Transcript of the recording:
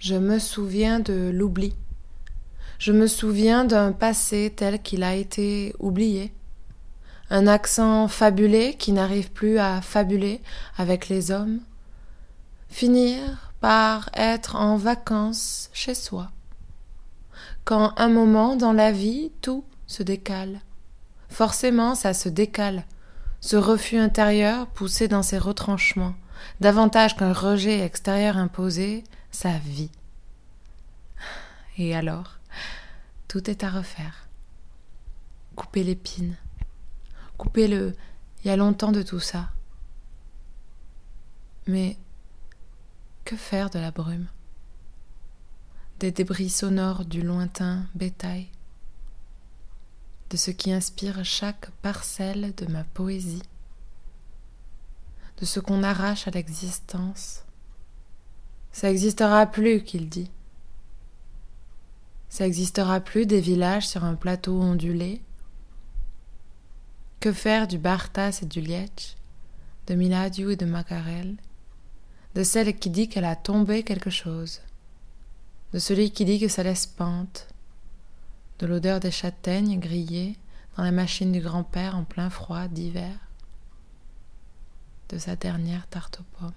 Je me souviens de l'oubli. Je me souviens d'un passé tel qu'il a été oublié. Un accent fabulé qui n'arrive plus à fabuler avec les hommes. Finir par être en vacances chez soi. Quand un moment dans la vie, tout se décale. Forcément, ça se décale. Ce refus intérieur poussé dans ses retranchements, davantage qu'un rejet extérieur imposé, sa vie. Et alors, tout est à refaire. Couper l'épine. Couper le il y a longtemps de tout ça. Mais que faire de la brume? Des débris sonores du lointain bétail De ce qui inspire chaque parcelle de ma poésie De ce qu'on arrache à l'existence Ça existera plus, qu'il dit. Ça existera plus des villages sur un plateau ondulé que faire du Bartas et du Lietch, de Miladiou et de Macarel de celle qui dit qu'elle a tombé quelque chose, de celui qui dit que ça laisse pente, de l'odeur des châtaignes grillées dans la machine du grand-père en plein froid d'hiver, de sa dernière tarte aux pommes.